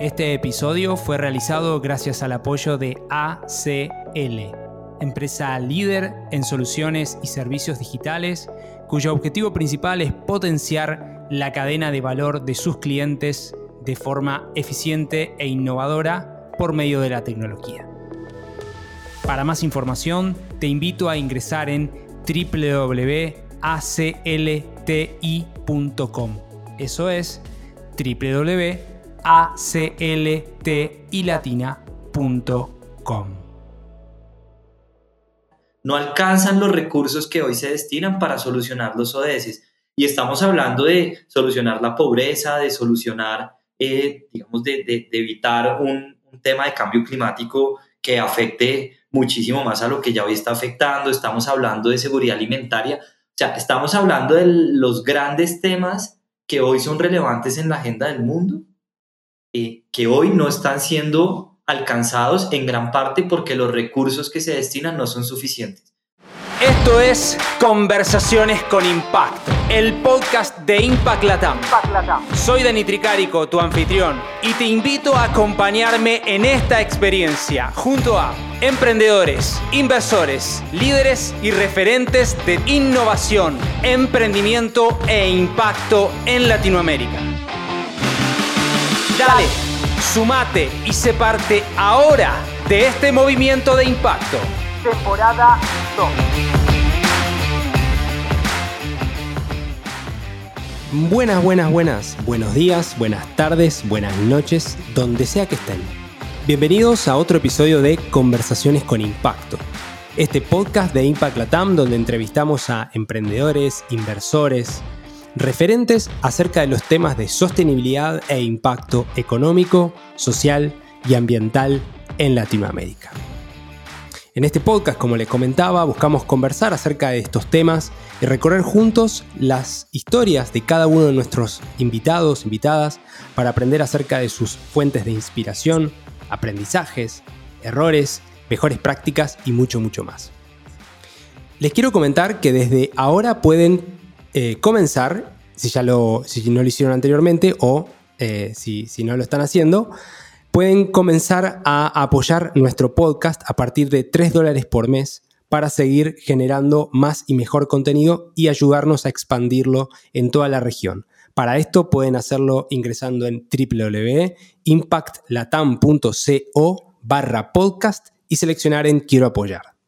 Este episodio fue realizado gracias al apoyo de ACL, empresa líder en soluciones y servicios digitales cuyo objetivo principal es potenciar la cadena de valor de sus clientes de forma eficiente e innovadora por medio de la tecnología. Para más información, te invito a ingresar en www.aclti.com. Eso es www.acltilatina.com. No alcanzan los recursos que hoy se destinan para solucionar los ODS. Y estamos hablando de solucionar la pobreza, de solucionar, eh, digamos, de, evitar un, un tema de cambio climático que afecte muchísimo más a lo que ya hoy está afectando. Estamos hablando de seguridad alimentaria. O sea, estamos hablando de los grandes temas que hoy son relevantes en la agenda del mundo, eh, que hoy no están siendo alcanzados en gran parte porque los recursos que se destinan no son suficientes. Esto es Conversaciones con Impacto, el podcast de Impact Latam. Soy Dani Tricarico, tu anfitrión, y te invito a acompañarme en esta experiencia junto a emprendedores, inversores, líderes y referentes de innovación, emprendimiento e impacto en Latinoamérica. Dale, sumate y se parte ahora de este movimiento de impacto. Temporada 2. Buenas, buenas, buenas. Buenos días, buenas tardes, buenas noches, donde sea que estén. Bienvenidos a otro episodio de Conversaciones con Impacto. Este podcast de Impact Latam donde entrevistamos a emprendedores, inversores, referentes acerca de los temas de sostenibilidad e impacto económico, social y ambiental en Latinoamérica. En este podcast, como les comentaba, buscamos conversar acerca de estos temas y recorrer juntos las historias de cada uno de nuestros invitados, invitadas, para aprender acerca de sus fuentes de inspiración, aprendizajes, errores, mejores prácticas y mucho, mucho más. Les quiero comentar que desde ahora pueden eh, comenzar, si, ya lo, si no lo hicieron anteriormente o eh, si, si no lo están haciendo, pueden comenzar a apoyar nuestro podcast a partir de 3 dólares por mes para seguir generando más y mejor contenido y ayudarnos a expandirlo en toda la región. Para esto pueden hacerlo ingresando en www.impactlatam.co barra podcast y seleccionar en Quiero apoyar.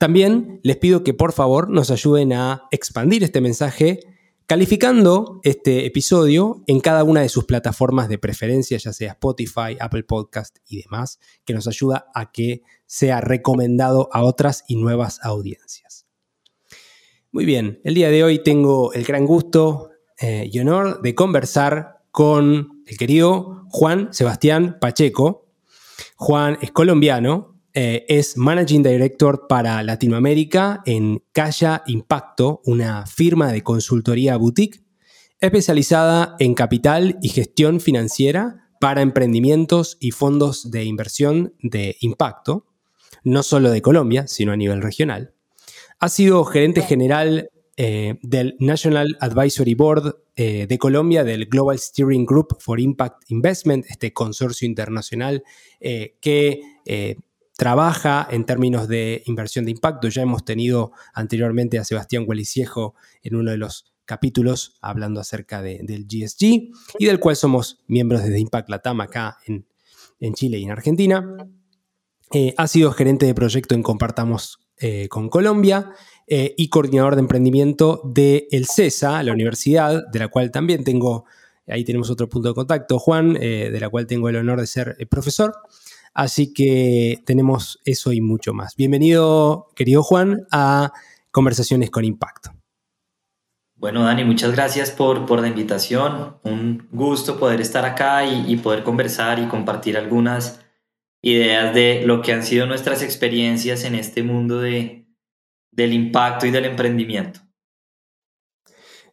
También les pido que por favor nos ayuden a expandir este mensaje calificando este episodio en cada una de sus plataformas de preferencia, ya sea Spotify, Apple Podcast y demás, que nos ayuda a que sea recomendado a otras y nuevas audiencias. Muy bien, el día de hoy tengo el gran gusto eh, y honor de conversar con el querido Juan Sebastián Pacheco. Juan es colombiano, eh, es Managing Director para Latinoamérica en Calla Impacto, una firma de consultoría boutique especializada en capital y gestión financiera para emprendimientos y fondos de inversión de impacto, no solo de Colombia, sino a nivel regional. Ha sido gerente general eh, del National Advisory Board eh, de Colombia, del Global Steering Group for Impact Investment, este consorcio internacional que trabaja en términos de inversión de impacto. Ya hemos tenido anteriormente a Sebastián Gualiciejo en uno de los capítulos hablando acerca del GSG y del cual somos miembros de Impact Latam acá en, Chile y en Argentina. Eh, ha sido gerente de proyecto en Compartamos eh, con Colombia eh, y coordinador de emprendimiento de el CESA, la universidad, de la cual también tengo, ahí tenemos otro punto de contacto, Juan, de la cual tengo el honor de ser profesor. Así que tenemos eso y mucho más. Bienvenido, querido Juan, a Conversaciones con Impacto. Bueno, Dani, muchas gracias por, por la invitación. Un gusto poder estar acá y, poder conversar y compartir algunas ideas de lo que han sido nuestras experiencias en este mundo de, del impacto y del emprendimiento.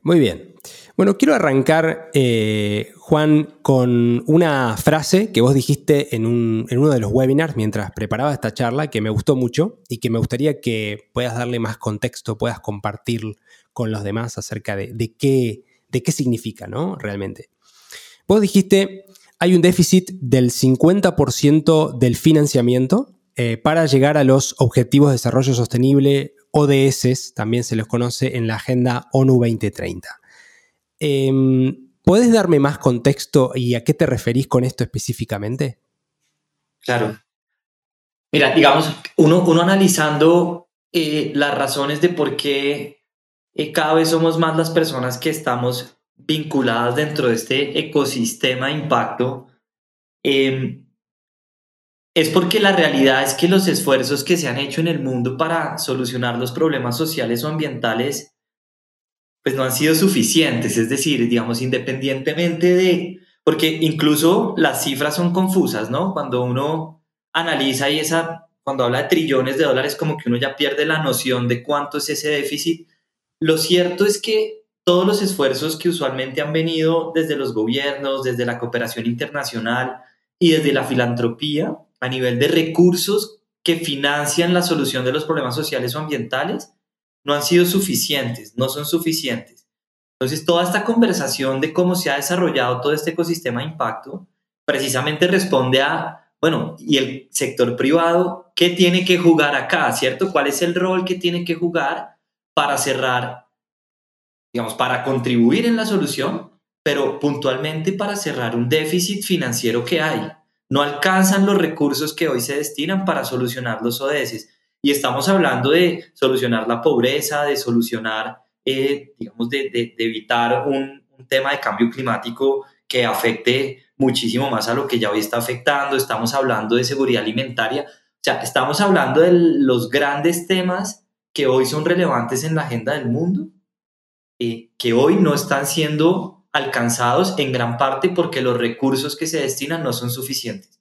Muy bien. Bueno, quiero arrancar, eh, Juan, con una frase que vos dijiste en, uno de los webinars mientras preparaba esta charla que me gustó mucho y que me gustaría que puedas darle más contexto, puedas compartir con los demás acerca de, qué, de qué significa, ¿no? Realmente. Vos dijiste, hay un déficit del 50% del financiamiento eh, para llegar a los Objetivos de Desarrollo Sostenible, ODS, también se los conoce en la Agenda ONU 2030. Em, ¿Puedes darme más contexto y a qué te referís con esto específicamente? Claro. Mira, digamos, uno, uno analizando eh, las razones de por qué eh, cada vez somos más las personas que estamos vinculadas dentro de este ecosistema de impacto, em, es porque la realidad es que los esfuerzos que se han hecho en el mundo para solucionar los problemas sociales o ambientales, pues no han sido suficientes. Es decir, digamos, independientemente de, porque incluso las cifras son confusas, ¿no? Cuando uno analiza y esa, cuando habla de trillones de dólares, como que uno ya pierde la noción de cuánto es ese déficit. Lo cierto es que todos los esfuerzos que usualmente han venido desde los gobiernos, desde la cooperación internacional y desde la filantropía a nivel de recursos que financian la solución de los problemas sociales o ambientales, no han sido suficientes, no son suficientes. Entonces, toda esta conversación de cómo se ha desarrollado todo este ecosistema de impacto precisamente responde a, bueno, ¿y el sector privado qué tiene que jugar acá, cierto? ¿Cuál es el rol que tiene que jugar para cerrar digamos, para contribuir en la solución, pero puntualmente para cerrar un déficit financiero que hay. No alcanzan los recursos que hoy se destinan para solucionar los ODS. Y estamos hablando de solucionar la pobreza, de solucionar, eh, digamos, de, evitar un, un tema de cambio climático que afecte muchísimo más a lo que ya hoy está afectando. Estamos hablando de seguridad alimentaria. O sea, estamos hablando de los grandes temas que hoy son relevantes en la agenda del mundo eh, que hoy no están siendo alcanzados en gran parte porque los recursos que se destinan no son suficientes.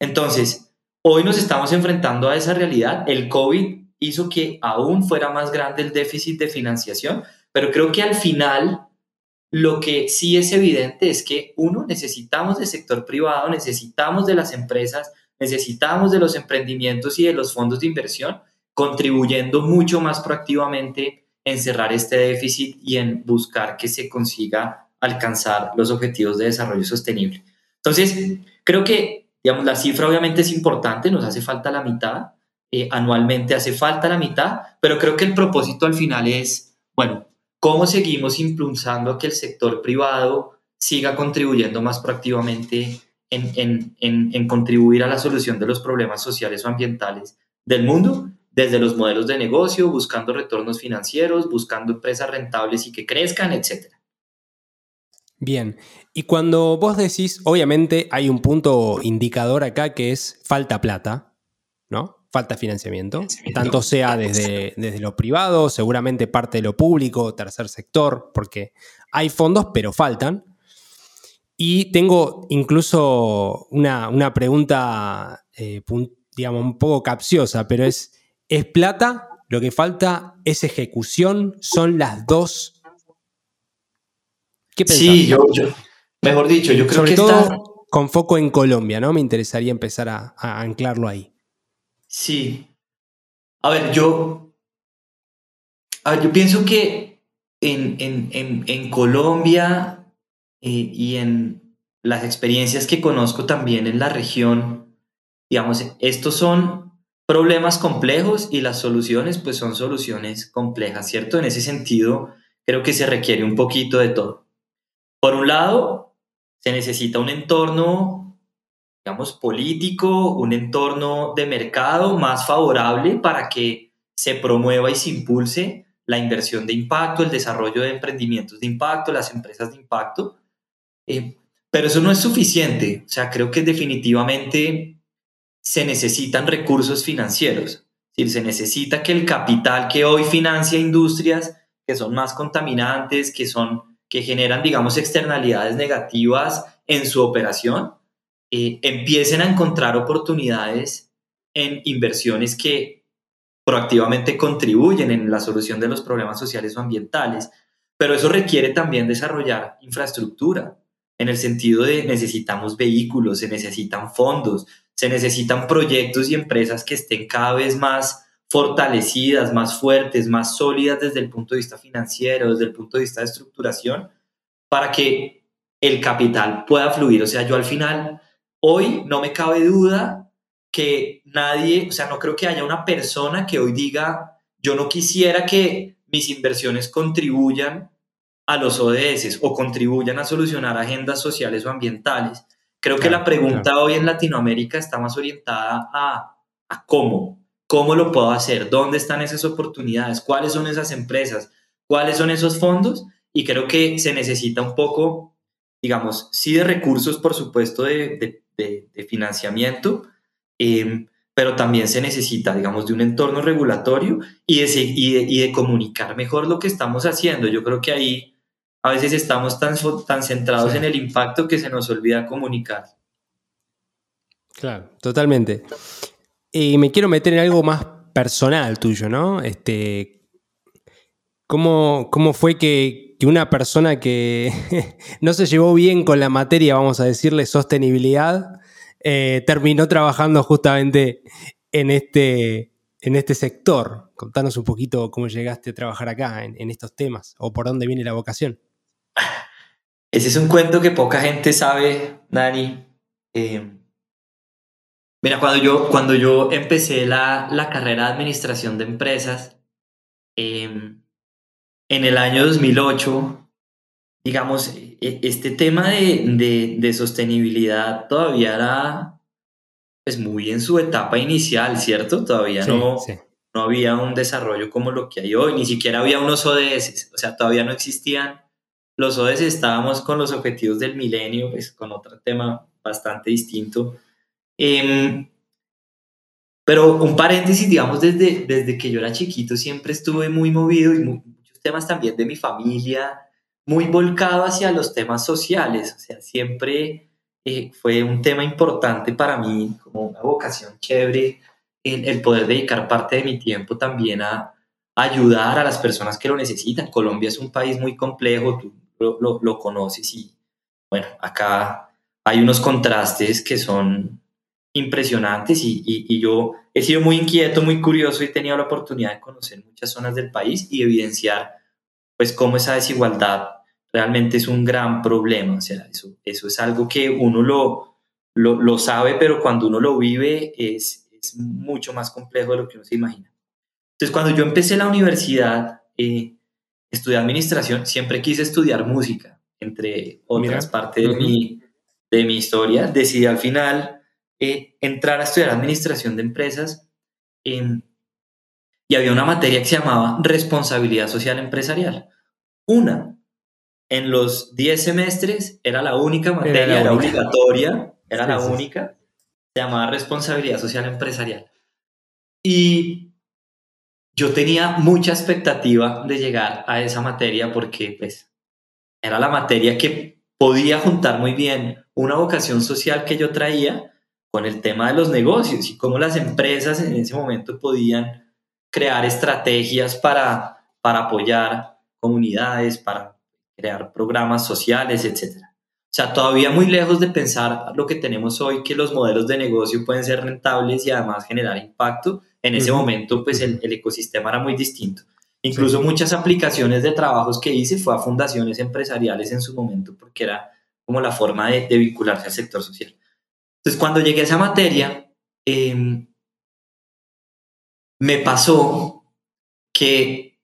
Entonces, hoy nos estamos enfrentando a esa realidad. El COVID hizo que aún fuera más grande el déficit de financiación, pero creo que al final lo que sí es evidente es que uno, necesitamos del sector privado, necesitamos de las empresas, necesitamos de los emprendimientos y de los fondos de inversión, contribuyendo mucho más proactivamente en cerrar este déficit y en buscar que se consiga alcanzar los objetivos de desarrollo sostenible. Entonces, creo que, digamos, la cifra obviamente es importante, nos hace falta la mitad, eh, anualmente hace falta la mitad, pero creo que el propósito al final es, bueno, ¿cómo seguimos impulsando que el sector privado siga contribuyendo más proactivamente en, en, en, en contribuir a la solución de los problemas sociales o ambientales del mundo? desde los modelos de negocio, buscando retornos financieros, buscando empresas rentables y que crezcan, etc. Bien, y cuando vos decís, obviamente hay un punto indicador acá que es falta plata, ¿no? Falta financiamiento, tanto sea desde, desde lo privado, seguramente parte de lo público, tercer sector, porque hay fondos, pero faltan. Y tengo incluso una, pregunta, eh, digamos, un poco capciosa, pero es, es plata, lo que falta es ejecución, son las dos. ¿Qué pensás? Sí, yo, mejor dicho, yo creo Sobre que todo con foco en Colombia, ¿no? Me interesaría empezar a, anclarlo ahí. Sí. A ver, yo, a ver, yo pienso que en, en, Colombia eh, y en las experiencias que conozco también en la región, digamos, estos son problemas complejos y las soluciones pues son soluciones complejas, ¿cierto? En ese sentido, creo que se requiere un poquito de todo. Por un lado, se necesita un entorno, digamos, político, un entorno de mercado más favorable para que se promueva y se impulse la inversión de impacto, el desarrollo de emprendimientos de impacto, las empresas de impacto. Eh, pero eso no es suficiente. O sea, creo que definitivamente se necesitan recursos financieros. Es se necesita que el capital que hoy financia industrias que son más contaminantes, que, son, que generan, digamos, externalidades negativas en su operación, eh, empiecen a encontrar oportunidades en inversiones que proactivamente contribuyen en la solución de los problemas sociales o ambientales. Pero eso requiere también desarrollar infraestructura, en el sentido de necesitamos vehículos, se necesitan fondos, se necesitan proyectos y empresas que estén cada vez más fortalecidas, más fuertes, más sólidas desde el punto de vista financiero, desde el punto de vista de estructuración, para que el capital pueda fluir. O sea, yo al final, hoy no me cabe duda que nadie, o sea, no creo que haya una persona que hoy diga, yo no quisiera que mis inversiones contribuyan a los ODS o contribuyan a solucionar agendas sociales o ambientales. Creo que la pregunta hoy en Latinoamérica está más orientada a, a cómo, cómo lo puedo hacer, dónde están esas oportunidades, cuáles son esas empresas, cuáles son esos fondos y creo que se necesita un poco, digamos, sí de recursos, por supuesto, de, de, financiamiento, em, pero también se necesita, digamos, de un entorno regulatorio y de, y de, comunicar mejor lo que estamos haciendo. Yo creo que ahí a veces estamos tan, tan centrados en el impacto que se nos olvida comunicar. Claro, totalmente. Y me quiero meter en algo más personal tuyo, ¿no? Este, ¿cómo, cómo fue que, una persona que no se llevó bien con la materia, vamos a decirle, sostenibilidad, eh, terminó trabajando justamente en este, en este sector. Contanos un poquito cómo llegaste a trabajar acá en, estos temas o por dónde viene la vocación. Ese es un cuento que poca gente sabe, Dani. Eh, mira, cuando yo, cuando yo empecé la, la carrera de administración de empresas, eh, en el año 2008, digamos, e, este tema de, de, sostenibilidad todavía era pues, muy en su etapa inicial, ¿cierto? Todavía no, no había un desarrollo como lo que hay hoy, ni siquiera había unos ODS, o sea, todavía no existían los ODS, estábamos con los objetivos del milenio, pues con otro tema bastante distinto. Em, pero un paréntesis, digamos, desde, desde que yo era chiquito siempre estuve muy movido y muy, temas también de mi familia, muy volcado hacia los temas sociales, o sea, siempre eh, fue un tema importante para mí, como una vocación chévere, el, poder dedicar parte de mi tiempo también a, ayudar a las personas que lo necesitan. Colombia es un país muy complejo, tú lo, lo, conoces y bueno, acá hay unos contrastes que son impresionantes y, y, y, yo he sido muy inquieto, muy curioso y he tenido la oportunidad de conocer muchas zonas del país y evidenciar pues cómo esa desigualdad realmente es un gran problema. O sea, eso, eso es algo que uno lo, lo, lo sabe, pero cuando uno lo vive es, es, mucho más complejo de lo que uno se imagina. Entonces, cuando yo empecé la universidad, eh, estudié administración, siempre quise estudiar música, entre otras partes de, mi, de mi historia. Decidí al final eh, entrar a estudiar administración de empresas y había una materia que se llamaba responsabilidad social empresarial. Una, en los 10 semestres era la única materia, era, obligatoria, era la única, se llamaba responsabilidad social empresarial. Y yo tenía mucha expectativa de llegar a esa materia porque pues era la materia que podía juntar muy bien una vocación social que yo traía con el tema de los negocios y cómo las empresas en ese momento podían crear estrategias para, para apoyar comunidades, para crear programas sociales, etc. O sea, todavía muy lejos de pensar lo que tenemos hoy, que los modelos de negocio pueden ser rentables y además generar impacto. En ese momento, pues el, ecosistema era muy distinto. Incluso muchas aplicaciones de trabajos que hice fue a fundaciones empresariales en su momento, porque era como la forma de, de vincularse al sector social. Entonces, cuando llegué a esa materia, em, me pasó que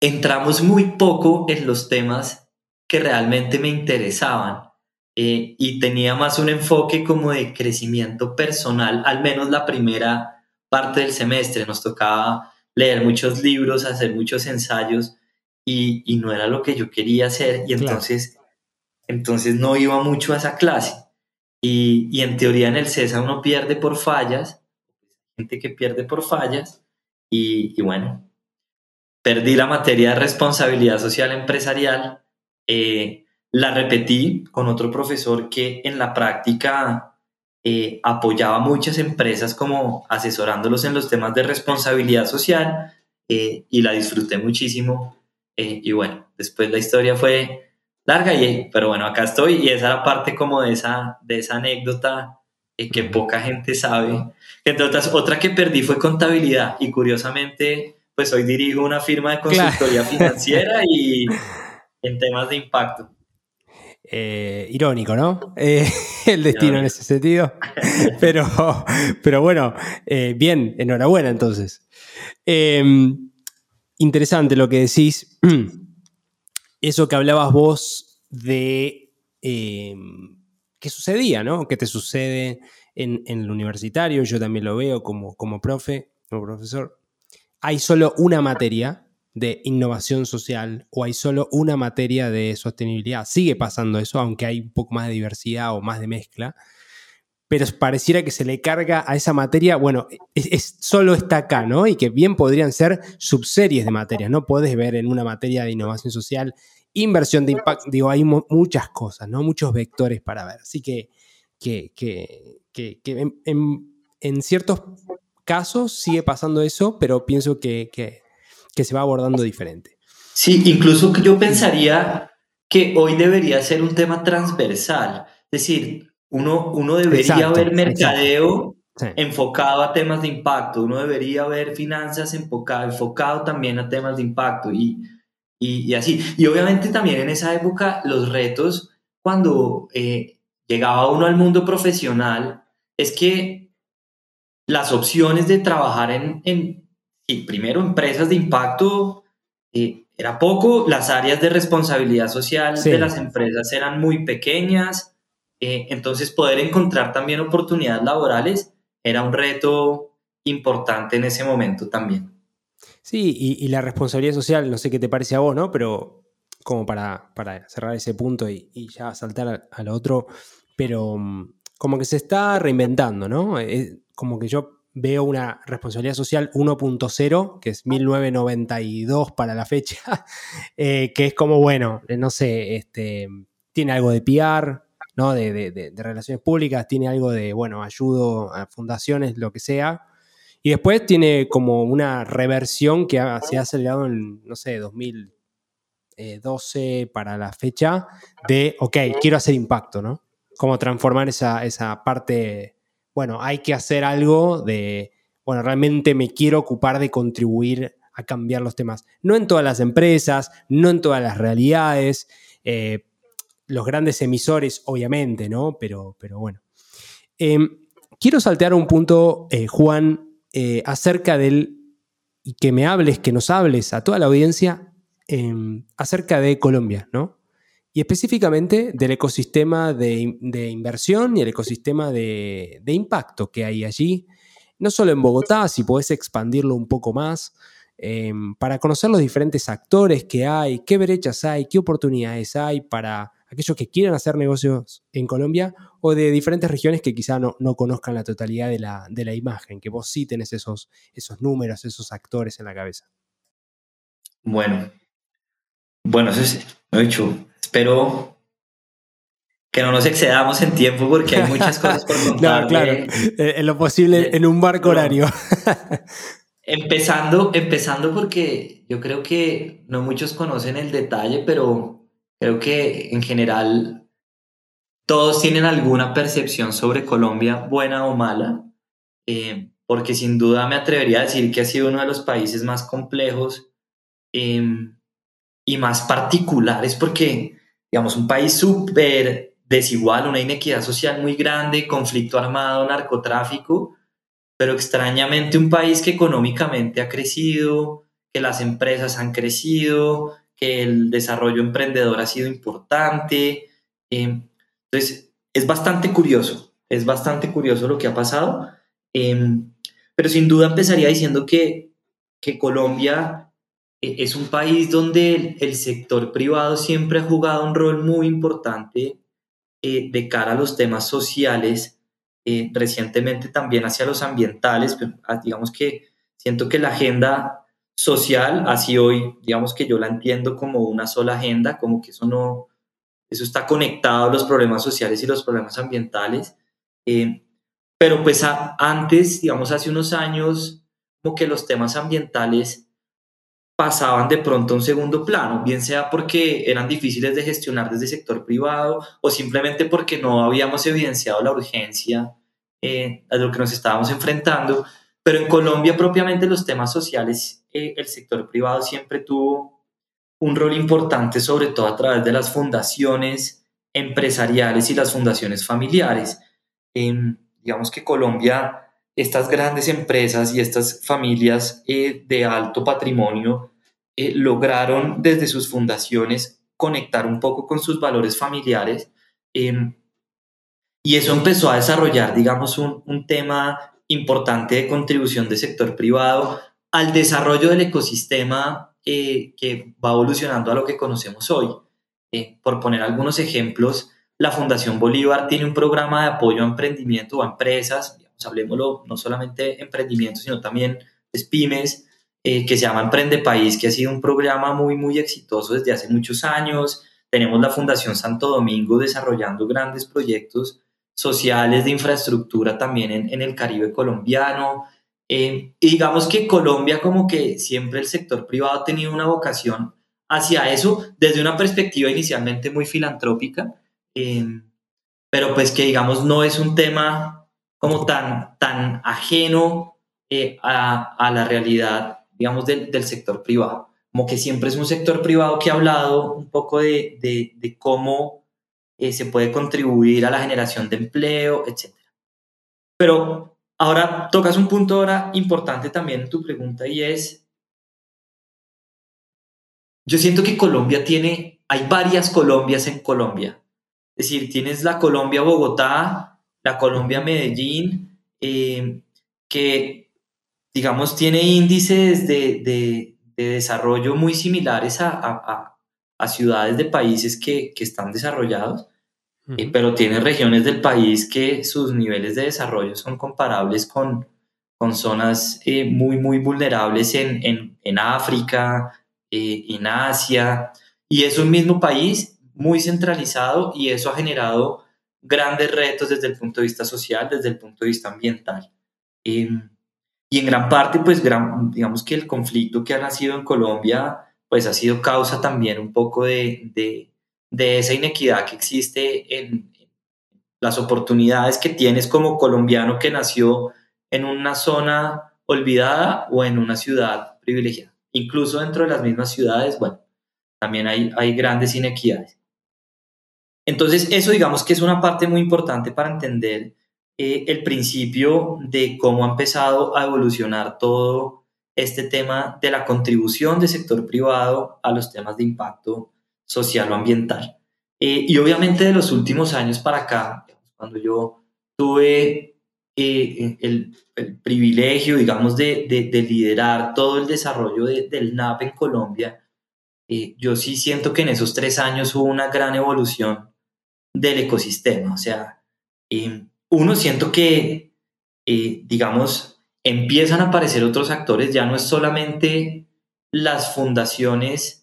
entramos muy poco en los temas que realmente me interesaban eh, y tenía más un enfoque como de crecimiento personal, al menos la primera parte del semestre. Nos tocaba leer muchos libros, hacer muchos ensayos y, no era lo que yo quería hacer y entonces, entonces no iba mucho a esa clase. Y, en teoría en el CESA uno pierde por fallas, gente que pierde por fallas, y, bueno, perdí la materia de responsabilidad social empresarial, eh, la repetí con otro profesor que en la práctica eh, apoyaba muchas empresas como asesorándolos en los temas de responsabilidad social eh, y la disfruté muchísimo. y bueno, después la historia fue larga, y, pero bueno, acá estoy y esa era parte como de esa, de esa anécdota eh, que poca gente sabe. Entre otras, otra que perdí fue contabilidad y curiosamente, pues hoy dirijo una firma de consultoría financiera y en temas de impacto. Eh, irónico, ¿no? Eh, el destino en ese sentido. Pero, pero bueno, eh, bien, enhorabuena entonces. Em, interesante lo que decís. Eso que hablabas vos de em, qué sucedía, ¿no? ¿Qué te sucede en, el universitario? Yo también lo veo como, como profe, como profesor. Hay solo una materia de innovación social o hay solo una materia de sostenibilidad. Sigue pasando eso, aunque hay un poco más de diversidad o más de mezcla, pero pareciera que se le carga a esa materia, bueno, es, solo está acá, ¿no? Y que bien podrían ser subseries de materias, ¿no? Puedes ver en una materia de innovación social, inversión de impacto, digo, hay muchas cosas, ¿no? Muchos vectores para ver. Así que, que, en, ciertos casos sigue pasando eso, pero pienso que, que se va abordando diferente. Sí, incluso yo pensaría que hoy debería ser un tema transversal. Es decir, uno, uno debería ver mercadeo enfocado a temas de impacto, uno debería ver finanzas enfocado, enfocado también a temas de impacto y, y, así. Y obviamente también en esa época los retos, cuando eh, llegaba uno al mundo profesional, es que las opciones de trabajar en, en y primero empresas de impacto eh, era poco, las áreas de responsabilidad social de las empresas eran muy pequeñas, eh, entonces poder encontrar también oportunidades laborales era un reto importante en ese momento también. Sí, y, la responsabilidad social, no sé qué te parece a vos, ¿no? Pero como para, para cerrar ese punto y, ya saltar al otro, pero mm, como que se está reinventando, ¿no? como que yo veo una responsabilidad social 1.0, que es 1992 para la fecha, eh, que es como, bueno, eh, no sé, este, tiene algo de PR, ¿no? De, relaciones públicas, tiene algo de, bueno, ayudo a fundaciones, lo que sea. Y después tiene como una reversión que se ha acelerado en, no sé, 2012 para la fecha, de, ok, quiero hacer impacto, ¿no? Cómo transformar esa, esa parte bueno, hay que hacer algo de, bueno, realmente me quiero ocupar de contribuir a cambiar los temas. No en todas las empresas, no en todas las realidades, eh, los grandes emisores, obviamente, ¿no? Pero, pero bueno. Em, quiero saltear un punto, eh, Juan, eh, acerca del, y que me hables, que nos hables a toda la audiencia em, acerca de Colombia, ¿no? y específicamente del ecosistema de, inversión y el ecosistema de, impacto que hay allí, no solo en Bogotá, si podés expandirlo un poco más, em, para conocer los diferentes actores que hay, qué brechas hay, qué oportunidades hay para aquellos que quieran hacer negocios en Colombia o de diferentes regiones que quizá no, no conozcan la totalidad de la, de la, imagen, que vos sí tenés esos, esos números, esos actores en la cabeza. Bueno, bueno, eso es, he dicho, Espero que no nos excedamos en tiempo porque hay muchas cosas por contar. no, claro, eh, en lo posible en un barco horario. empezando, empezando porque yo creo que no muchos conocen el detalle, pero creo que en general todos tienen alguna percepción sobre Colombia, buena o mala, eh, porque sin duda me atrevería a decir que ha sido uno de los países más complejos. Eh, y más particulares porque, digamos, un país súper desigual, una inequidad social muy grande, conflicto armado, narcotráfico, pero extrañamente un país que económicamente ha crecido, que las empresas han crecido, que el desarrollo emprendedor ha sido importante. Eh, entonces, es bastante curioso, es bastante curioso lo que ha pasado, eh, pero sin duda empezaría diciendo que, que Colombia e-, es un país donde el, sector privado siempre ha jugado un rol muy importante eh, de cara a los temas sociales, eh, recientemente también hacia los ambientales, pero, ah, digamos que siento que la agenda social, así hoy, digamos que yo la entiendo como una sola agenda, como que eso no, eso está conectado a los problemas sociales y los problemas ambientales, eh, pero pues antes, digamos hace unos años, como que los temas ambientales pasaban de pronto a un segundo plano, bien sea porque eran difíciles de gestionar desde sector privado o simplemente porque no habíamos evidenciado la urgencia eh, a lo que nos estábamos enfrentando. Pero en Colombia propiamente los temas sociales, eh, el sector privado siempre tuvo un rol importante, sobre todo a través de las fundaciones empresariales y las fundaciones familiares. digamos que Colombia, estas grandes empresas y estas familias eh, de alto patrimonio eh, lograron desde sus fundaciones conectar un poco con sus valores familiares em, y eso empezó a desarrollar, digamos, un, un tema importante de contribución del sector privado al desarrollo del ecosistema eh, que va evolucionando a lo que conocemos hoy. Eh, por poner algunos ejemplos, la Fundación Bolívar tiene un programa de apoyo a emprendimiento o a empresas, digamos, hablemoslo, no solamente emprendimiento, sino también pymes, eh, que se llama Emprende País, que ha sido un programa muy, muy exitoso desde hace muchos años. Tenemos la Fundación Santo Domingo desarrollando grandes proyectos sociales de infraestructura también en, el Caribe colombiano. Y digamos que Colombia como que siempre el sector privado ha tenido una vocación hacia eso desde una perspectiva inicialmente muy filantrópica, eh, pero pues que digamos no es un tema como tan, tan ajeno eh, a, la realidad, digamos, del, sector privado. Como que siempre es un sector privado que ha hablado un poco de cómo se puede contribuir a la generación de empleo, etc. Pero Ahora tocas un punto ahora importante también en tu pregunta y es, yo siento que Colombia tiene, hay varias Colombias en Colombia. Es decir, tienes la Colombia Bogotá, la Colombia Medellín, eh, que digamos tiene índices de, de, desarrollo muy similares a, a, a ciudades de países que, que están desarrollados eh, pero tiene regiones del país que sus niveles de desarrollo son comparables con, con zonas eh, muy, muy vulnerables en, en, en África, eh, en Asia, y es un mismo país muy centralizado y eso ha generado grandes retos desde el punto de vista social, desde el punto de vista ambiental. Em, y en gran parte, pues, gran, digamos que el conflicto que ha nacido en Colombia, pues ha sido causa también un poco de, de de esa inequidad que existe en las oportunidades que tienes como colombiano que nació en una zona olvidada o en una ciudad privilegiada. Incluso dentro de las mismas ciudades, bueno, también hay, hay grandes inequidades. Entonces, eso digamos que es una parte muy importante para entender eh, el principio de cómo ha empezado a evolucionar todo este tema de la contribución del sector privado a los temas de impacto social o ambiental. Eh, y obviamente de los últimos años para acá, cuando yo tuve eh, el, privilegio, digamos, de, de, liderar todo el desarrollo del NAP en Colombia, eh, yo sí siento que en esos tres años hubo una gran evolución del ecosistema. O sea, uno siento que, digamos, empiezan a aparecer otros actores, ya no es solamente las fundaciones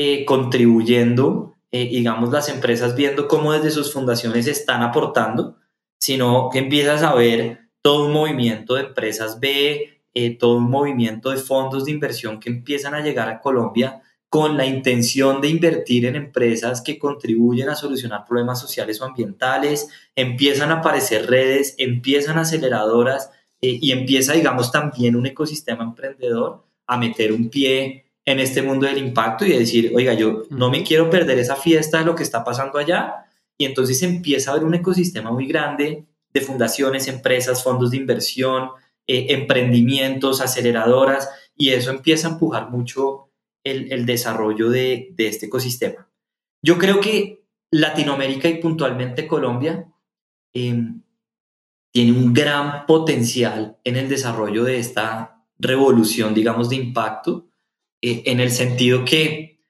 eh, contribuyendo, eh, digamos, las empresas viendo cómo desde sus fundaciones están aportando, sino que empiezas a ver todo un movimiento de empresas B, eh, todo un movimiento de fondos de inversión que empiezan a llegar a Colombia con la intención de invertir en empresas que contribuyen a solucionar problemas sociales o ambientales, empiezan a aparecer redes, empiezan aceleradoras y empieza, digamos, también un ecosistema emprendedor a meter un pie en este mundo del impacto y decir, oiga, yo no me quiero perder esa fiesta de lo que está pasando allá. Y entonces empieza a haber un ecosistema muy grande de fundaciones, empresas, fondos de inversión, eh, emprendimientos, aceleradoras, y eso empieza a empujar mucho el, desarrollo de, este ecosistema. Yo creo que Latinoamérica y puntualmente Colombia em, tiene un gran potencial en el desarrollo de esta revolución, digamos, de impacto eh, en el sentido que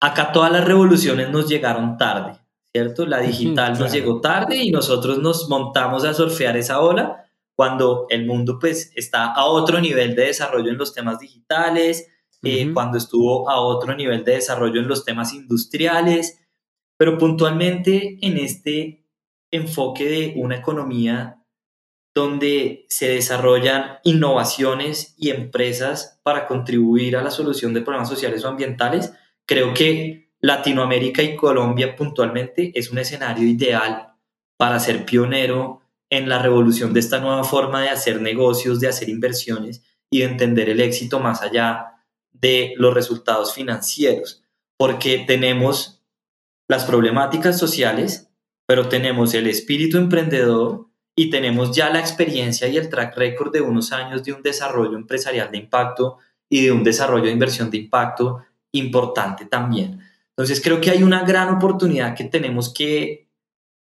acá todas las revoluciones nos llegaron tarde, ¿cierto? La digital nos llegó tarde y nosotros nos montamos a surfear esa ola cuando el mundo pues está a otro nivel de desarrollo en los temas digitales, eh, cuando estuvo a otro nivel de desarrollo en los temas industriales, pero puntualmente en este enfoque de una economía donde se desarrollan innovaciones y empresas para contribuir a la solución de problemas sociales o ambientales, creo que Latinoamérica y Colombia puntualmente es un escenario ideal para ser pionero en la revolución de esta nueva forma de hacer negocios, de hacer inversiones y de entender el éxito más allá de los resultados financieros, porque tenemos las problemáticas sociales, pero tenemos el espíritu emprendedor y tenemos ya la experiencia y el track record de unos años de un desarrollo empresarial de impacto y de un desarrollo de inversión de impacto importante también. Entonces creo que hay una gran oportunidad que tenemos que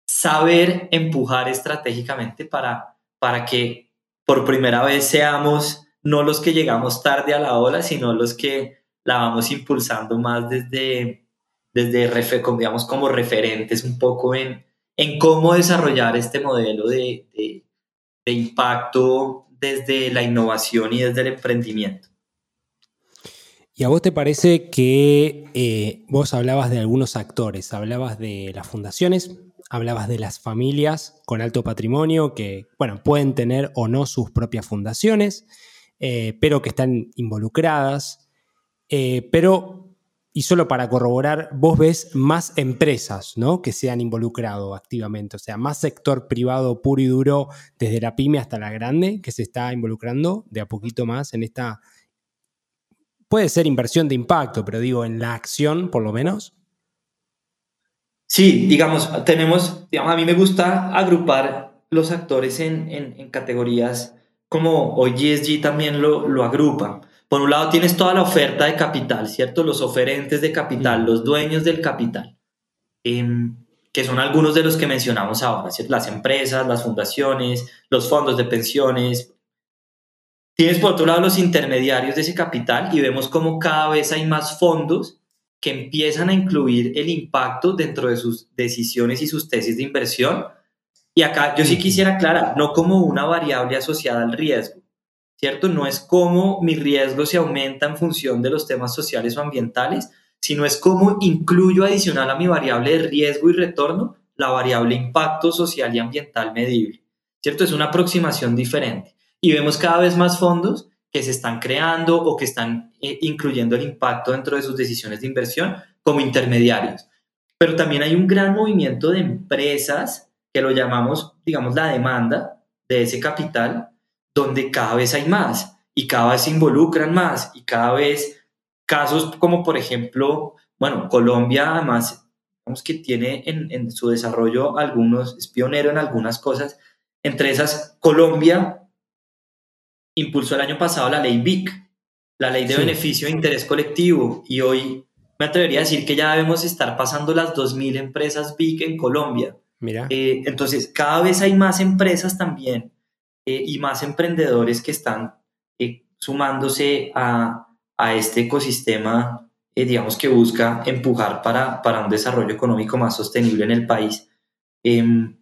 saber empujar estratégicamente para, para que por primera vez seamos no los que llegamos tarde a la ola, sino los que la vamos impulsando más desde, desde digamos, como referentes un poco en, en cómo desarrollar este modelo de, impacto desde la innovación y desde el emprendimiento. ¿Y a vos te parece que eh, vos hablabas de algunos actores, hablabas de las fundaciones, hablabas de las familias con alto patrimonio que, bueno, pueden tener o no sus propias fundaciones, eh, pero que están involucradas, eh, pero y solo para corroborar, vos ves más empresas ¿no? que se han involucrado activamente, o sea, más sector privado puro y duro, desde la pyme hasta la grande, que se está involucrando de a poquito más en esta, puede ser inversión de impacto, pero digo, en la acción por lo menos. Sí, digamos, tenemos, a mí me gusta agrupar los actores en, categorías como hoy también lo, lo agrupa. Por un lado tienes toda la oferta de capital, ¿cierto? Los oferentes de capital, los dueños del capital, em, que son algunos de los que mencionamos ahora, ¿cierto? Las empresas, las fundaciones, los fondos de pensiones. Tienes por otro lado los intermediarios de ese capital y vemos cómo cada vez hay más fondos que empiezan a incluir el impacto dentro de sus decisiones y sus tesis de inversión. Y acá yo sí quisiera aclarar, no como una variable asociada al riesgo, ¿cierto? No es cómo mi riesgo se aumenta en función de los temas sociales o ambientales, sino es cómo incluyo adicional a mi variable de riesgo y retorno la variable impacto social y ambiental medible, ¿cierto? Es una aproximación diferente. Y vemos cada vez más fondos que se están creando o que están eh, incluyendo el impacto dentro de sus decisiones de inversión como intermediarios. Pero también hay un gran movimiento de empresas que lo llamamos, digamos, la demanda de ese capital, donde cada vez hay más y cada vez se involucran más y cada vez casos como por ejemplo, bueno, Colombia además, digamos que tiene en, su desarrollo algunos, es pionero en algunas cosas, entre esas Colombia impulsó el año pasado la ley BIC, la ley de beneficio de interés colectivo y hoy me atrevería a decir que ya debemos estar pasando las 2.000 empresas BIC en Colombia. Mira. Eh, entonces, cada vez hay más empresas también eh, y más emprendedores que están eh, sumándose a, a, este ecosistema, eh, digamos, que busca empujar para, para, un desarrollo económico más sostenible en el país. Em,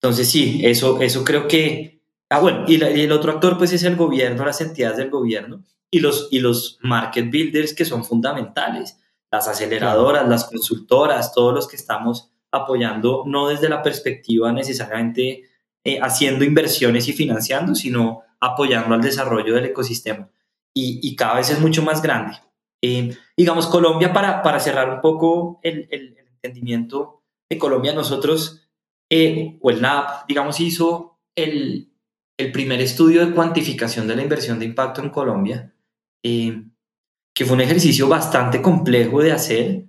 entonces, sí, eso, eso creo que... Ah, bueno, y, y, el otro actor pues es el gobierno, las entidades del gobierno y los, y los market builders que son fundamentales, las aceleradoras, las consultoras, todos los que estamos apoyando, no desde la perspectiva necesariamente eh, haciendo inversiones y financiando, sino apoyando al desarrollo del ecosistema. Y, cada vez es mucho más grande. Eh, digamos, Colombia, para, para cerrar un poco el, el, entendimiento de Colombia, nosotros, eh, o el NAP, digamos, hizo el, el, primer estudio de cuantificación de la inversión de impacto en Colombia, que fue un ejercicio bastante complejo de hacer,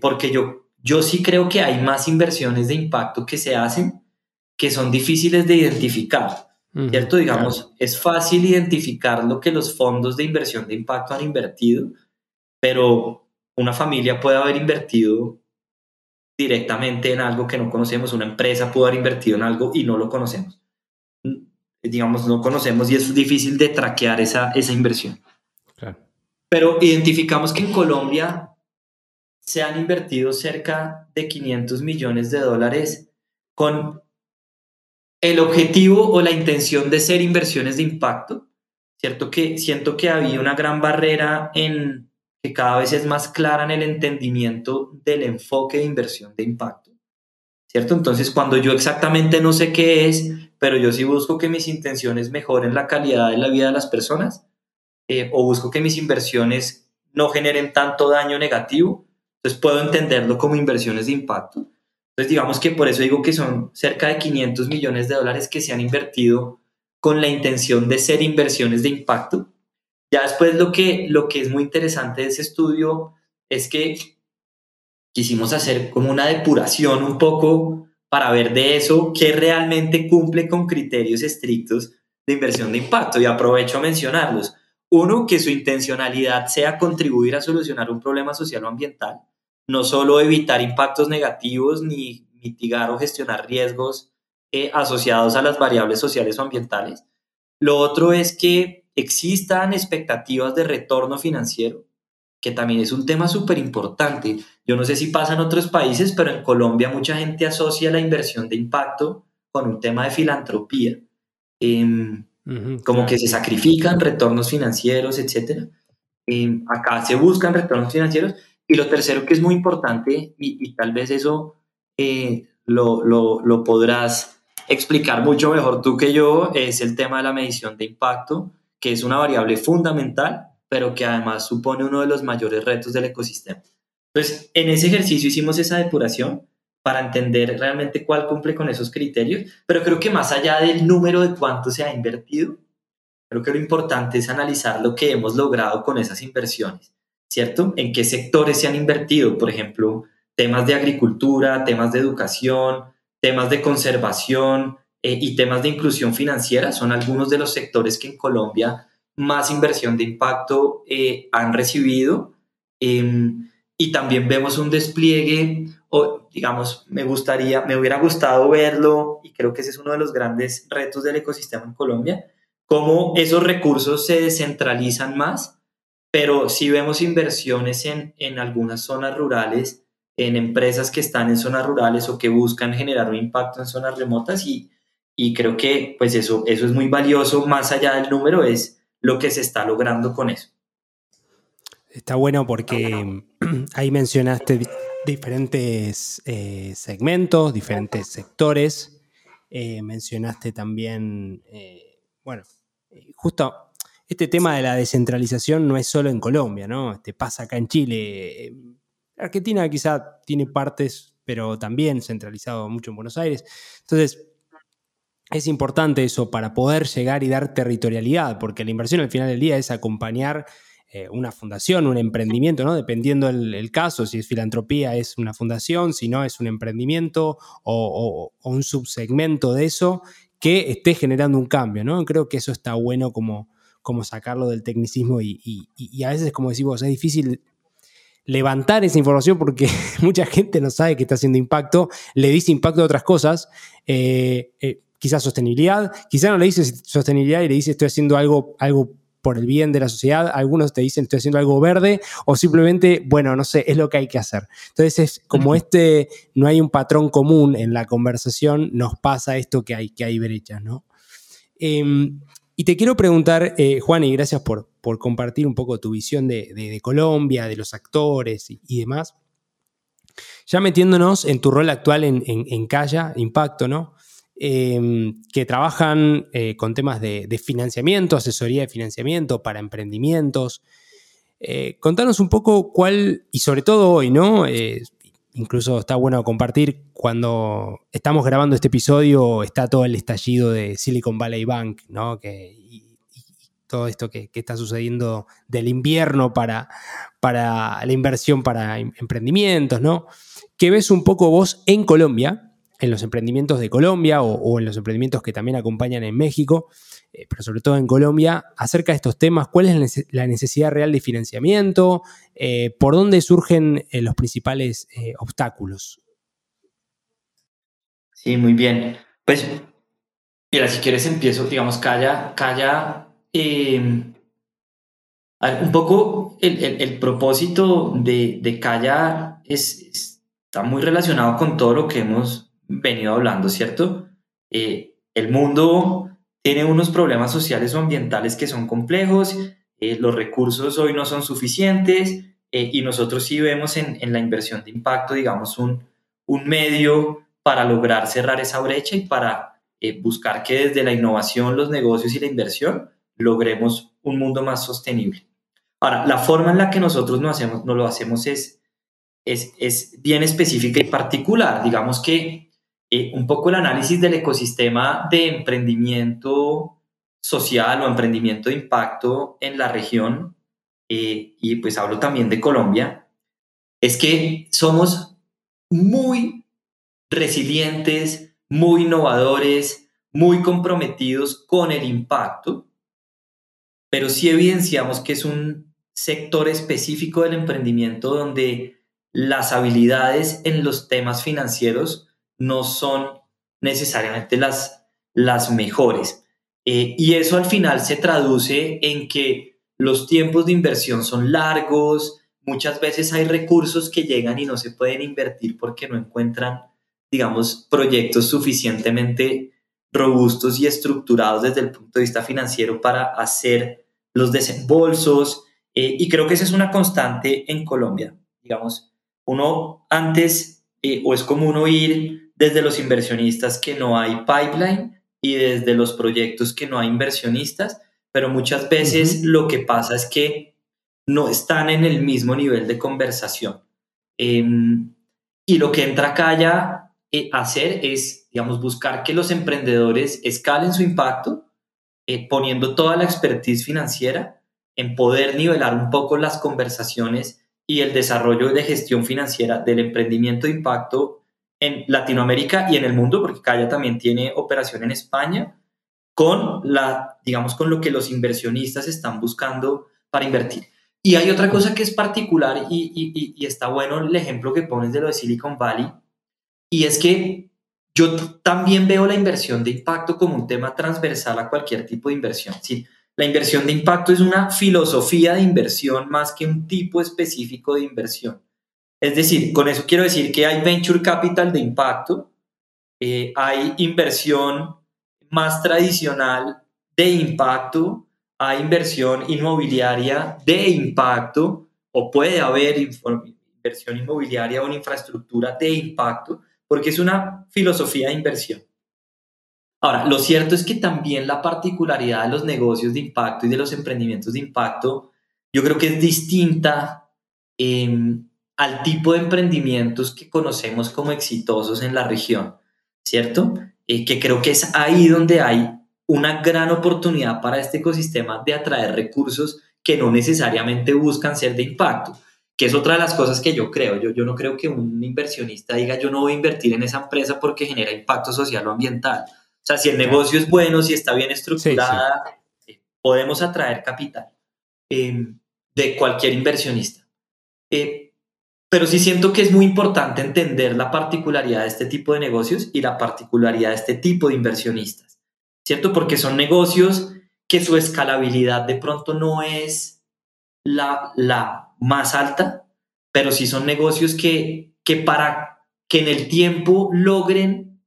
porque yo, yo sí creo que hay más inversiones de impacto que se hacen que son difíciles de identificar. ¿Cierto? Digamos, es fácil identificar lo que los fondos de inversión de impacto han invertido, pero una familia puede haber invertido directamente en algo que no conocemos, una empresa puede haber invertido en algo y no lo conocemos. Digamos, no conocemos y es difícil de traquear esa, esa inversión. Pero identificamos que en Colombia se han invertido cerca de 500 millones de dólares con el objetivo o la intención de ser inversiones de impacto, ¿cierto? Que siento que había una gran barrera en que cada vez es más clara en el entendimiento del enfoque de inversión de impacto, ¿cierto? Entonces, cuando yo exactamente no sé qué es, pero yo sí busco que mis intenciones mejoren la calidad de la vida de las personas, eh, o busco que mis inversiones no generen tanto daño negativo, entonces puedo entenderlo como inversiones de impacto. Entonces, digamos que por eso digo que son cerca de 500 millones de dólares que se han invertido con la intención de ser inversiones de impacto. Ya después lo que, lo que es muy interesante de ese estudio es que quisimos hacer como una depuración un poco para ver de eso qué realmente cumple con criterios estrictos de inversión de impacto. Y aprovecho a mencionarlos. Uno, que su intencionalidad sea contribuir a solucionar un problema social o ambiental, no solo evitar impactos negativos ni mitigar o gestionar riesgos eh, asociados a las variables sociales o ambientales. Lo otro es que existan expectativas de retorno financiero, que también es un tema súper importante. Yo no sé si pasa en otros países, pero en Colombia mucha gente asocia la inversión de impacto con un tema de filantropía, em, como que se sacrifican retornos financieros, etc. Em, acá se buscan retornos financieros. Y lo tercero que es muy importante, y, tal vez eso eh, lo, lo, lo podrás explicar mucho mejor tú que yo, es el tema de la medición de impacto, que es una variable fundamental, pero que además supone uno de los mayores retos del ecosistema. Entonces, en ese ejercicio hicimos esa depuración para entender realmente cuál cumple con esos criterios, pero creo que más allá del número de cuánto se ha invertido, creo que lo importante es analizar lo que hemos logrado con esas inversiones, ¿cierto? En qué sectores se han invertido, por ejemplo, temas de agricultura, temas de educación, temas de conservación eh, y temas de inclusión financiera son algunos de los sectores que en Colombia más inversión de impacto eh, han recibido. Em, y también vemos un despliegue, o digamos, me gustaría, me hubiera gustado verlo, y creo que ese es uno de los grandes retos del ecosistema en Colombia, cómo esos recursos se descentralizan más, pero si vemos inversiones en, en algunas zonas rurales, en empresas que están en zonas rurales o que buscan generar un impacto en zonas remotas, y, y creo que pues eso, eso es muy valioso, más allá del número, es lo que se está logrando con eso. Está bueno porque ahí mencionaste diferentes eh, segmentos, diferentes sectores. Eh, mencionaste también, eh, bueno, justo este tema de la descentralización no es solo en Colombia, ¿no? Este pasa acá en Chile. Argentina quizá tiene partes, pero también centralizado mucho en Buenos Aires. Entonces, es importante eso para poder llegar y dar territorialidad, porque la inversión al final del día es acompañar eh, una fundación, un emprendimiento, ¿no? Dependiendo el, caso, si es filantropía es una fundación, si no es un emprendimiento o, un subsegmento de eso que esté generando un cambio, ¿no? Creo que eso está bueno como, como sacarlo del tecnicismo y, a veces, como decimos, es difícil levantar esa información porque mucha gente no sabe que está haciendo impacto, le dice impacto a otras cosas. Eh, eh, quizás sostenibilidad, quizás no le dice sostenibilidad y le dice estoy haciendo algo, algo por el bien de la sociedad, algunos te dicen estoy haciendo algo verde o simplemente, bueno, no sé, es lo que hay que hacer. Entonces es como este, no hay un patrón común en la conversación, nos pasa esto que hay, que hay brechas, ¿no? Em, y te quiero preguntar, eh, Juan, y gracias por, por, compartir un poco tu visión de, Colombia, de los actores y, demás. Ya metiéndonos en tu rol actual en, en, Calla, Impacto, ¿no? Em, que trabajan eh, con temas de, financiamiento, asesoría de financiamiento para emprendimientos. Eh, contanos un poco cuál, y sobre todo hoy, ¿no? Incluso está bueno compartir cuando estamos grabando este episodio, está todo el estallido de Silicon Valley Bank, ¿no? Que, y, todo esto que, está sucediendo del invierno para, para la inversión para em, emprendimientos, ¿no? ¿Qué ves un poco vos en Colombia? En los emprendimientos de Colombia o, en los emprendimientos que también acompañan en México, eh, pero sobre todo en Colombia, acerca de estos temas, cuál es la necesidad real de financiamiento, eh, por dónde surgen eh, los principales obstáculos. Sí, muy bien. Pues, mira, si quieres empiezo, digamos, calla, calla. un poco el, propósito de, de Calla es, está muy relacionado con todo lo que hemos venido hablando, ¿cierto? Eh, el mundo tiene unos problemas sociales o ambientales que son complejos, eh, los recursos hoy no son suficientes eh, y nosotros sí vemos en, la inversión de impacto, digamos, un, un, medio para lograr cerrar esa brecha y para buscar que desde la innovación, los negocios y la inversión logremos un mundo más sostenible. Ahora, la forma en la que nosotros no, hacemos, no lo hacemos es, es, es bien específica y particular. Digamos que eh, un poco el análisis del ecosistema de emprendimiento social o emprendimiento de impacto en la región, eh, y pues hablo también de Colombia, es que somos muy resilientes, muy innovadores, muy comprometidos con el impacto, pero sí evidenciamos que es un sector específico del emprendimiento donde las habilidades en los temas financieros no son necesariamente las, las mejores. Eh, y eso al final se traduce en que los tiempos de inversión son largos, muchas veces hay recursos que llegan y no se pueden invertir porque no encuentran, digamos, proyectos suficientemente robustos y estructurados desde el punto de vista financiero para hacer los desembolsos. Eh, y creo que esa es una constante en Colombia. Digamos, uno antes, eh, o es común oír desde los inversionistas que no hay pipeline y desde los proyectos que no hay inversionistas, pero muchas veces lo que pasa es que no están en el mismo nivel de conversación. Em, y lo que entra acá ya eh, a hacer es, digamos, buscar que los emprendedores escalen su impacto, eh, poniendo toda la expertise financiera en poder nivelar un poco las conversaciones y el desarrollo de gestión financiera del emprendimiento de impacto en Latinoamérica y en el mundo, porque Calla también tiene operación en España, con la, digamos, con lo que los inversionistas están buscando para invertir. Y hay otra cosa que es particular y, y, y está bueno el ejemplo que pones de lo de Silicon Valley, y es que yo también veo la inversión de impacto como un tema transversal a cualquier tipo de inversión. ¿sí? La inversión de impacto es una filosofía de inversión más que un tipo específico de inversión. Es decir, con eso quiero decir que hay venture capital de impacto, eh, hay inversión más tradicional de impacto, hay inversión inmobiliaria de impacto, o puede haber inversión inmobiliaria o una infraestructura de impacto, porque es una filosofía de inversión. Ahora, lo cierto es que también la particularidad de los negocios de impacto y de los emprendimientos de impacto, yo creo que es distinta em, al tipo de emprendimientos que conocemos como exitosos en la región, ¿cierto? Eh, que creo que es ahí donde hay una gran oportunidad para este ecosistema de atraer recursos que no necesariamente buscan ser de impacto, que es otra de las cosas que yo creo. Yo, yo no creo que un inversionista diga yo no voy a invertir en esa empresa porque genera impacto social o ambiental o sea, si el negocio es bueno, si está bien estructurada, eh, podemos atraer capital em, de cualquier inversionista. Eh, pero sí siento que es muy importante entender la particularidad de este tipo de negocios y la particularidad de este tipo de inversionistas, ¿cierto? Porque son negocios que su escalabilidad de pronto no es la, la más alta, pero sí son negocios que, que para que en el tiempo logren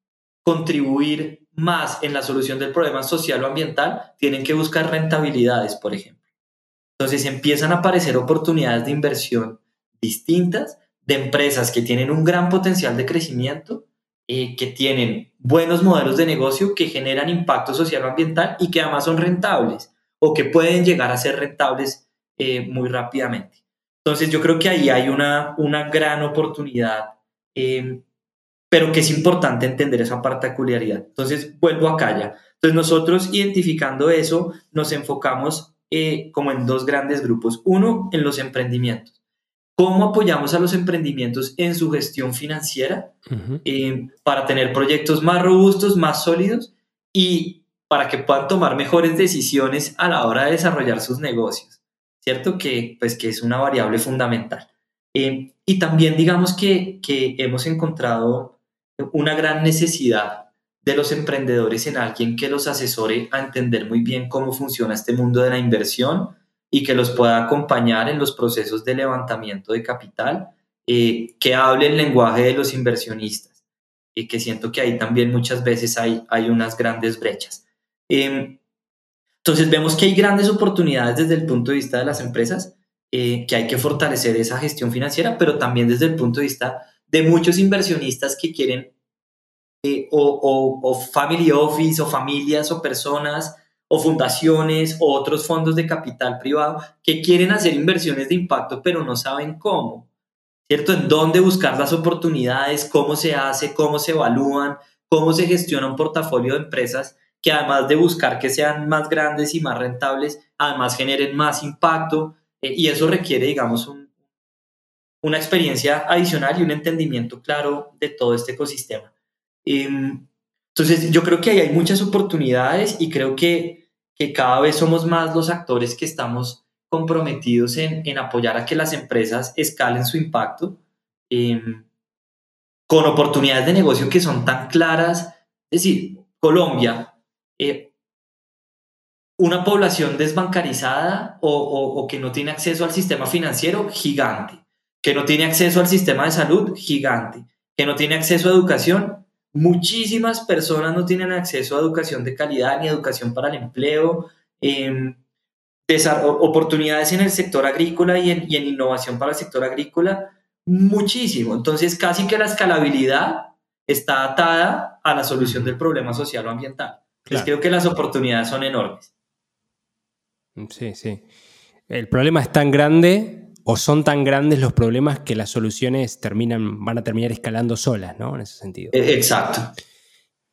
contribuir más en la solución del problema social o ambiental, tienen que buscar rentabilidades, por ejemplo. Entonces empiezan a aparecer oportunidades de inversión distintas de empresas que tienen un gran potencial de crecimiento, eh, que tienen buenos modelos de negocio, que generan impacto social o ambiental y que además son rentables o que pueden llegar a ser rentables eh, muy rápidamente. Entonces yo creo que ahí hay una, una gran oportunidad eh, pero que es importante entender esa particularidad. Entonces, vuelvo acá ya. Entonces, nosotros identificando eso, nos enfocamos eh, como en dos grandes grupos. Uno, en los emprendimientos. ¿Cómo apoyamos a los emprendimientos en su gestión financiera eh, para tener proyectos más robustos, más sólidos y para que puedan tomar mejores decisiones a la hora de desarrollar sus negocios? ¿Cierto? Que, pues, que es una variable fundamental. Eh, y también digamos que, que hemos encontrado una gran necesidad de los emprendedores en alguien que los asesore a entender muy bien cómo funciona este mundo de la inversión y que los pueda acompañar en los procesos de levantamiento de capital, eh, que hable el lenguaje de los inversionistas, y que siento que ahí también muchas veces hay, hay unas grandes brechas. Em, entonces vemos que hay grandes oportunidades desde el punto de vista de las empresas, eh, que hay que fortalecer esa gestión financiera, pero también desde el punto de vista de muchos inversionistas que quieren eh, o, o, family office o familias o personas o fundaciones o otros fondos de capital privado que quieren hacer inversiones de impacto pero no saben cómo, ¿cierto? En dónde buscar las oportunidades, cómo se hace, cómo se evalúan, cómo se gestiona un portafolio de empresas que además de buscar que sean más grandes y más rentables, además generen más impacto eh, y eso requiere, digamos, un una experiencia adicional y un entendimiento claro de todo este ecosistema. Em, entonces, yo creo que ahí hay muchas oportunidades y creo que, que cada vez somos más los actores que estamos comprometidos en, en apoyar a que las empresas escalen su impacto em, con oportunidades de negocio que son tan claras. Es decir, Colombia, eh, una población desbancarizada o, o, que no tiene acceso al sistema financiero, gigante. Que no tiene acceso al sistema de salud, gigante. Que no tiene acceso a educación, muchísimas personas no tienen acceso a educación de calidad ni educación para el empleo. Eh, oportunidades en el sector agrícola y en, innovación para el sector agrícola, muchísimo. Entonces, casi que la escalabilidad está atada a la solución del problema social o ambiental. Entonces, creo que las oportunidades son enormes. Sí, sí. El problema es tan grande o son tan grandes los problemas que las soluciones terminan, van a terminar escalando solas, ¿no? En ese sentido. E, exacto.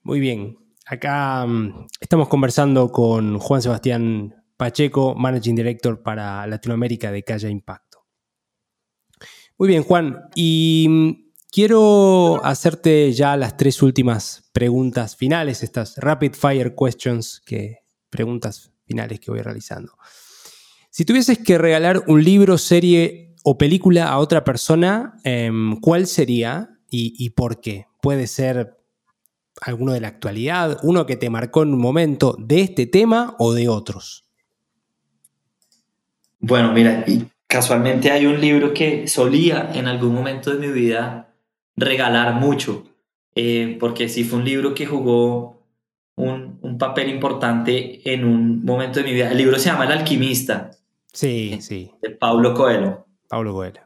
Muy bien. Acá mm, estamos conversando con Juan Sebastián Pacheco, Managing Director para Latinoamérica de Calla Impacto. Muy bien, Juan, y mm, quiero hacerte ya las tres últimas preguntas finales, estas rapid fire questions, que, preguntas finales que voy realizando. Si tuvieses que regalar un libro, serie o película a otra persona, em, ¿cuál sería y por qué? Puede ser alguno de la actualidad, uno que te marcó en un momento de este tema o de otros. Bueno, mira, casualmente hay un libro que solía en algún momento de mi vida regalar mucho, eh, porque sí fue un libro que jugó un, un, papel importante en un momento de mi vida. El libro se llama El alquimista. Sí, sí. De Paulo Coelho. Paulo Coelho.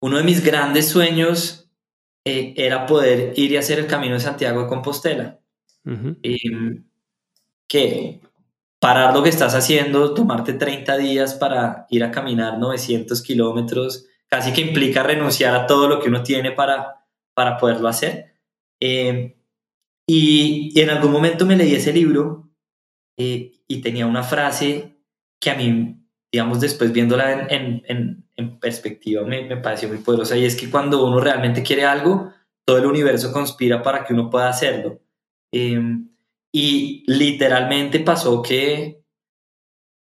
Uno de mis grandes sueños eh, era poder ir y hacer el Camino de Santiago de Compostela. Em, que parar lo que estás haciendo, tomarte 30 días para ir a caminar 900 kilómetros, casi que implica renunciar a todo lo que uno tiene para, para poderlo hacer. Eh, y, en algún momento me leí ese libro eh, y tenía una frase que a mí, digamos, después viéndola en, en, en perspectiva, me, me, pareció muy poderosa y es que cuando uno realmente quiere algo, todo el universo conspira para que uno pueda hacerlo. Eh, y literalmente pasó que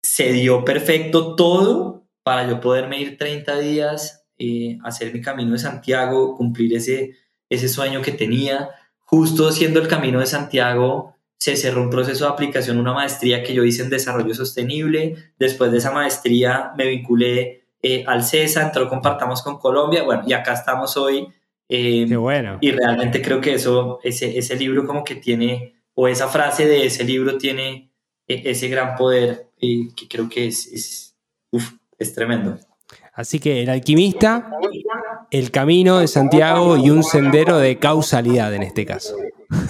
se dio perfecto todo para yo poderme ir 30 días, eh, hacer mi camino de Santiago, cumplir ese, ese sueño que tenía. Justo siendo el camino de Santiago, se cerró un proceso de aplicación, una maestría que yo hice en desarrollo sostenible. Después de esa maestría me vinculé eh, al CESA, entró Compartamos con Colombia. Bueno, y acá estamos hoy. Eh, Qué bueno. Y realmente creo que eso, ese, ese libro como que tiene o esa frase de ese libro tiene e, ese gran poder y que creo que es, es, tremendo. Así que el alquimista, el camino de Santiago y un sendero de causalidad en este caso.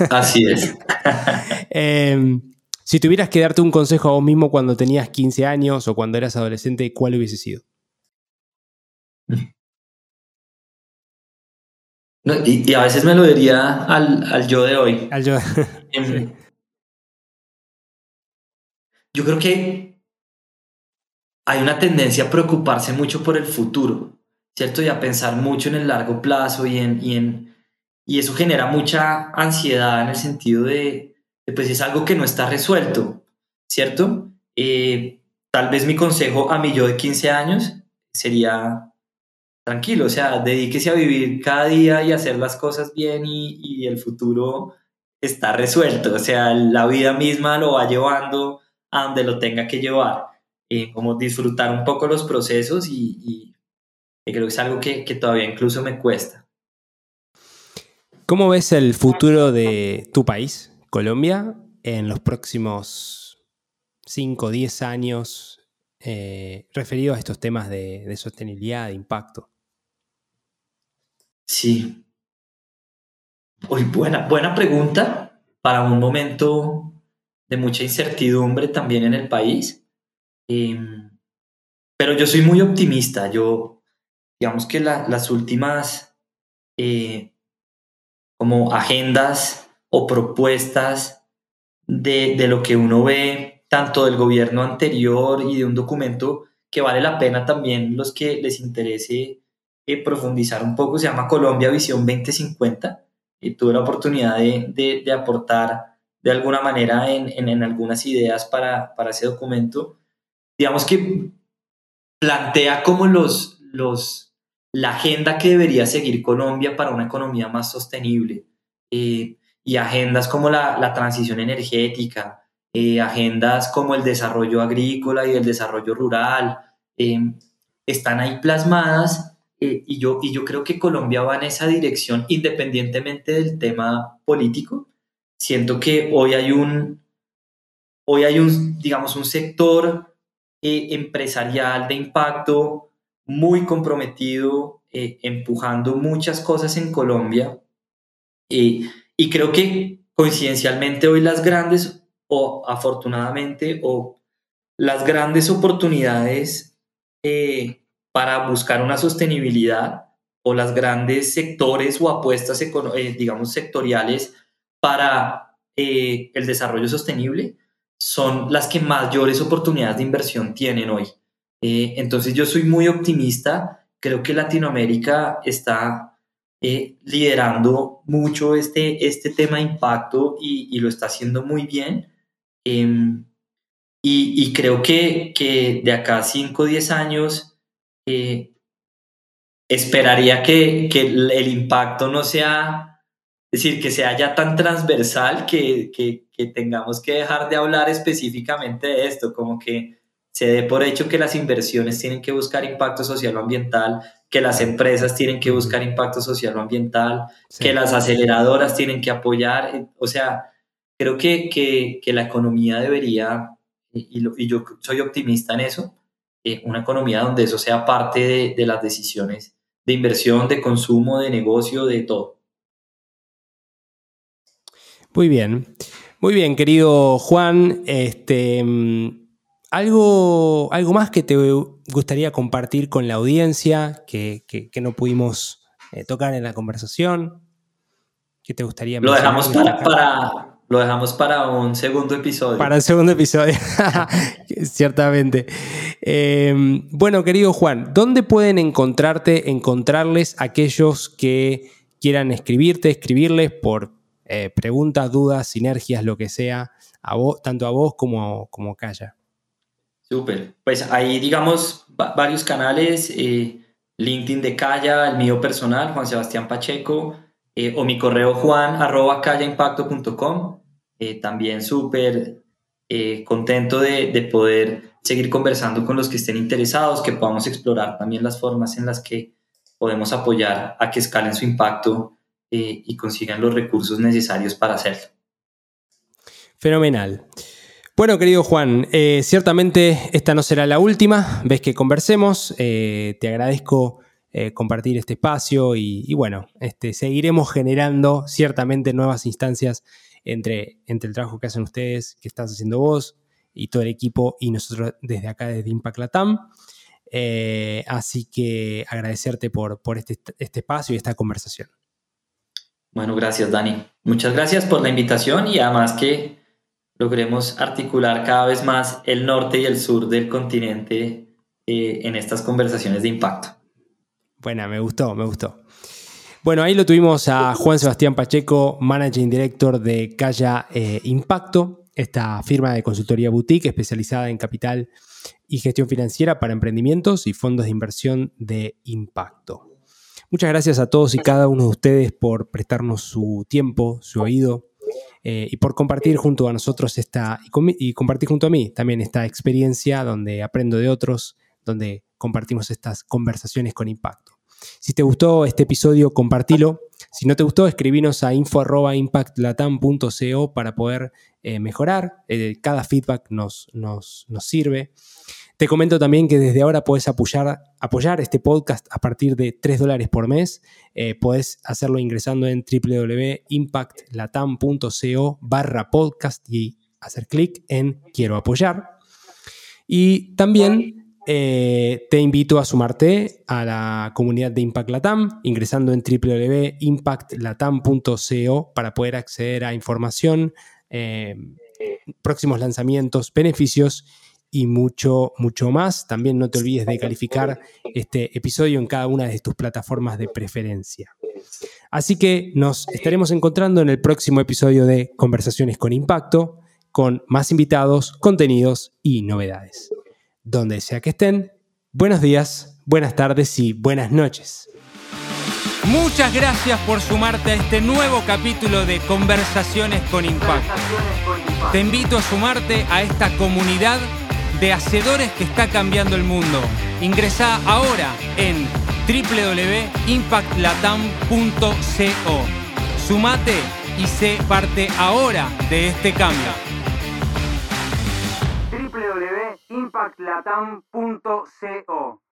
Así es. Em, si tuvieras que darte un consejo a vos mismo cuando tenías 15 años o cuando eras adolescente, ¿cuál hubiese sido? y, a veces me lo diría al, yo de hoy. Al yo. Em, yo creo que hay una tendencia a preocuparse mucho por el futuro, ¿cierto? Y a pensar mucho en el largo plazo y en... Y, en, y eso genera mucha ansiedad en el sentido de, pues es algo que no está resuelto, ¿cierto? Eh, tal vez mi consejo a mi yo de 15 años sería tranquilo, o sea, dedíquese a vivir cada día y hacer las cosas bien y, el futuro está resuelto, o sea, la vida misma lo va llevando a donde lo tenga que llevar, eh, como disfrutar un poco los procesos y, creo que es algo que, que todavía incluso me cuesta. ¿Cómo ves el futuro de tu país, Colombia, en los próximos 5 o 10 años eh, referido a estos temas de, sostenibilidad, de impacto? Sí. Uy, buena, buena pregunta para un momento de mucha incertidumbre también en el país. Em, pero yo soy muy optimista. Yo, digamos que las últimas eh, como agendas o propuestas de, de, lo que uno ve, tanto del gobierno anterior y de un documento que vale la pena también los que les interese eh, profundizar un poco, se llama Colombia Visión 2050. Y tuve la oportunidad de, de, aportar de alguna manera en, en, algunas ideas para, para, ese documento. Digamos que plantea como los, los, la agenda que debería seguir Colombia para una economía más sostenible. Eh, y agendas como la, la transición energética, eh, agendas como el desarrollo agrícola y el desarrollo rural, eh, están ahí plasmadas eh, y, yo, y yo creo que Colombia va en esa dirección independientemente del tema político. Siento que hoy hay un, hoy hay un, digamos, un sector empresarial de impacto muy comprometido, empujando muchas cosas en Colombia. Y creo que coincidencialmente hoy las grandes, o afortunadamente, o las grandes oportunidades eh, para buscar una sostenibilidad o las grandes sectores o apuestas, eh, digamos, sectoriales para eh, el desarrollo sostenible son las que mayores oportunidades de inversión tienen hoy. Entonces yo soy muy optimista, creo que Latinoamérica está eh, liderando mucho este, este tema de impacto y, lo está haciendo muy bien. Em, y, creo que, que, de acá a 5 o 10 años eh, esperaría que, que, el impacto no sea, es decir, que sea ya tan transversal que, que, tengamos que dejar de hablar específicamente de esto, como que se dé por hecho que las inversiones tienen que buscar impacto social o ambiental que las empresas tienen que buscar impacto social o ambiental, que las aceleradoras tienen que apoyar. Eh, o sea, creo que, que, la economía debería, y, yo soy optimista en eso, eh, una economía donde eso sea parte de, de las decisiones de inversión, de consumo, de negocio, de todo. Muy bien. Muy bien, querido Juan. Este, mm, ¿Algo, algo más que te gustaría compartir con la audiencia que, no pudimos eh, tocar en la conversación? ¿Qué te gustaría Lo dejamos para, lo dejamos para un segundo episodio. Para el segundo episodio, ciertamente. Em, bueno, querido Juan, ¿dónde pueden encontrarte, encontrarles aquellos que quieran escribirte, escribirles por eh, preguntas, dudas, sinergias, lo que sea, a vos, tanto a vos como, como a Calla? Súper. Pues ahí, digamos, varios canales, eh, LinkedIn de Calla, el mío personal, Juan Sebastián Pacheco, eh, o mi correo juan arroba callaimpacto.com. Eh, también súper contento de, de, poder seguir conversando con los que estén interesados, que podamos explorar también las formas en las que podemos apoyar a que escalen su impacto y consigan los recursos necesarios para hacerlo. Fenomenal. Bueno, querido Juan, eh, ciertamente esta no será la última vez que conversemos. Eh, te agradezco eh, compartir este espacio y, bueno, este, seguiremos generando ciertamente nuevas instancias entre, entre el trabajo que hacen ustedes, que estás haciendo vos y todo el equipo y nosotros desde acá, desde Impact Latam. así que agradecerte por, por este, este espacio y esta conversación. Bueno, gracias Dani. Muchas gracias por la invitación y además que logremos articular cada vez más el norte y el sur del continente eh, en estas conversaciones de impacto. Buena, me gustó, me gustó. Bueno, ahí lo tuvimos a Juan Sebastián Pacheco, Managing Director de Calla eh, Impacto, esta firma de consultoría boutique especializada en capital y gestión financiera para emprendimientos y fondos de inversión de impacto. Muchas gracias a todos y cada uno de ustedes por prestarnos su tiempo, su oído, eh, y por compartir junto a nosotros esta, y, compartir junto a mí también esta experiencia donde aprendo de otros, donde compartimos estas conversaciones con impacto. Si te gustó este episodio, compartilo. Si no te gustó, escribinos a info.impactlatam.co para poder eh, mejorar. Eh, cada feedback nos, nos, nos sirve. Te comento también que desde ahora puedes apoyar, apoyar este podcast a partir de 3 dólares por mes. Eh, hacerlo ingresando en www.impactlatam.co barra podcast y hacer clic en Quiero apoyar. Y también eh, te invito a sumarte a la comunidad de Impact Latam ingresando en www.impactlatam.co para poder acceder a información, eh, próximos lanzamientos, beneficios y mucho, mucho más. También no te olvides de calificar este episodio en cada una de tus plataformas de preferencia. Así que nos estaremos encontrando en el próximo episodio de Conversaciones con Impacto, con más invitados, contenidos y novedades. Donde sea que estén, buenos días, buenas tardes y buenas noches. Muchas gracias por sumarte a este nuevo capítulo de Conversaciones con Impacto. Te invito a sumarte a esta comunidad de hacedores que está cambiando el mundo. Ingresa ahora en www.impactlatam.co. Sumate y sé parte ahora de este cambio. www.impactlatam.co